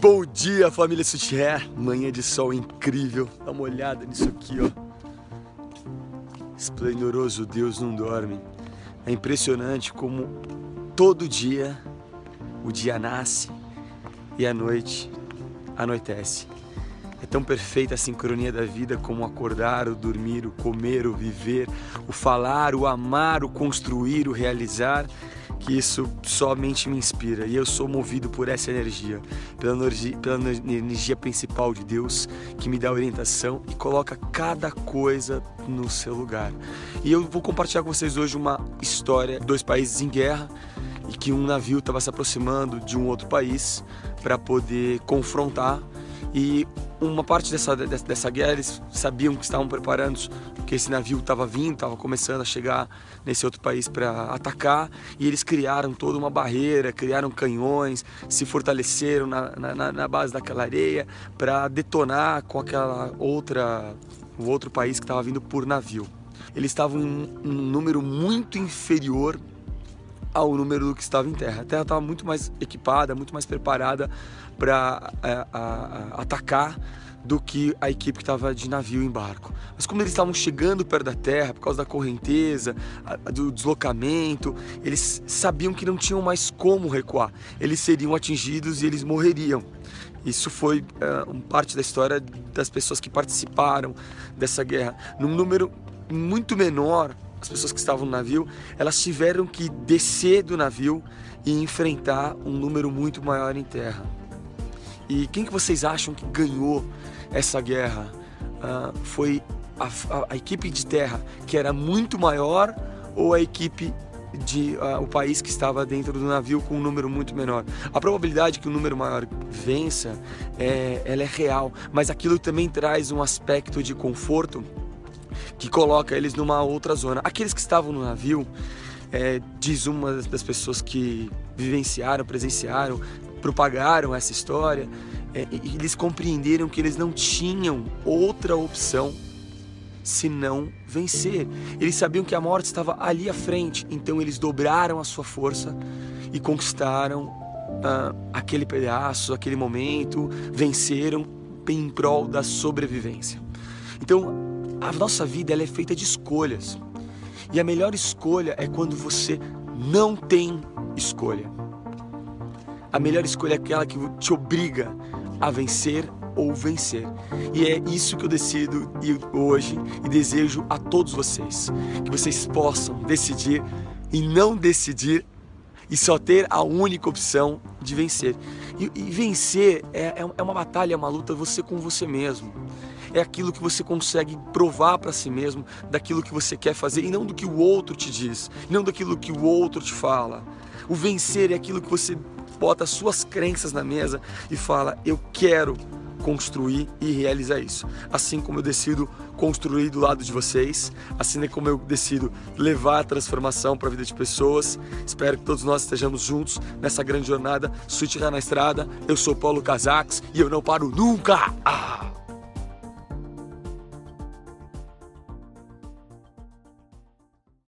Bom dia, família Sutié. Manhã de sol incrível. Dá uma olhada nisso aqui, ó. Esplendoroso Deus não dorme. É impressionante como todo dia o dia nasce e a noite anoitece. É tão perfeita a sincronia da vida como acordar, o dormir, o comer, o viver, o falar, o amar, o construir, o realizar que isso somente me inspira e eu sou movido por essa energia, pela energia, pela energia principal de Deus que me dá orientação e coloca cada coisa no seu lugar. E eu vou compartilhar com vocês hoje uma história: dois países em guerra e que um navio estava se aproximando de um outro país para poder confrontar e uma parte dessa, dessa guerra eles sabiam que estavam preparando que esse navio estava vindo, estava começando a chegar nesse outro país para atacar e eles criaram toda uma barreira, criaram canhões, se fortaleceram na, na, na base daquela areia para detonar com aquela outra o outro país que estava vindo por navio. Eles estavam em um número muito inferior ao número do que estava em terra. A terra estava muito mais equipada, muito mais preparada para é, atacar do que a equipe que estava de navio em barco. Mas como eles estavam chegando perto da terra por causa da correnteza, do deslocamento, eles sabiam que não tinham mais como recuar. Eles seriam atingidos e eles morreriam. Isso foi uh, parte da história das pessoas que participaram dessa guerra. Num número muito menor as pessoas que estavam no navio, elas tiveram que descer do navio e enfrentar um número muito maior em terra. E quem que vocês acham que ganhou essa guerra? Uh, foi a, a, a, equipe de terra que era muito maior ou a equipe de uh, o país que estava dentro do navio com um número muito menor. A probabilidade que o um número maior vença, é, ela é real, mas aquilo também traz um aspecto de conforto que coloca eles numa outra zona. Aqueles que estavam no navio, é, diz uma das pessoas que vivenciaram, presenciaram, propagaram essa história, é, eles compreenderam que eles não tinham outra opção senão vencer. Eles sabiam que a morte estava ali à frente, então eles dobraram a sua força e conquistaram uh, aquele pedaço, aquele momento, venceram em prol da sobrevivência. Então, a nossa vida ela é feita de escolhas. E a melhor escolha é quando você não tem escolha. A melhor escolha é aquela que te obriga a vencer ou vencer. E é isso que eu decido hoje e desejo a todos vocês. Que vocês possam decidir e não decidir e só ter a única opção de vencer. E, e vencer é, é, é uma batalha, é uma luta você com você mesmo é aquilo que você consegue provar para si mesmo daquilo que você quer fazer e não do que o outro te diz, não daquilo que o outro te fala. O vencer é aquilo que você bota as suas crenças na mesa e fala: Eu quero construir e realizar isso. Assim como eu decido construir do lado de vocês, assim como eu decido levar a transformação para a vida de pessoas. Espero que todos nós estejamos juntos nessa grande jornada. Switch na estrada. Eu sou Paulo Casax e eu não paro nunca. Ah!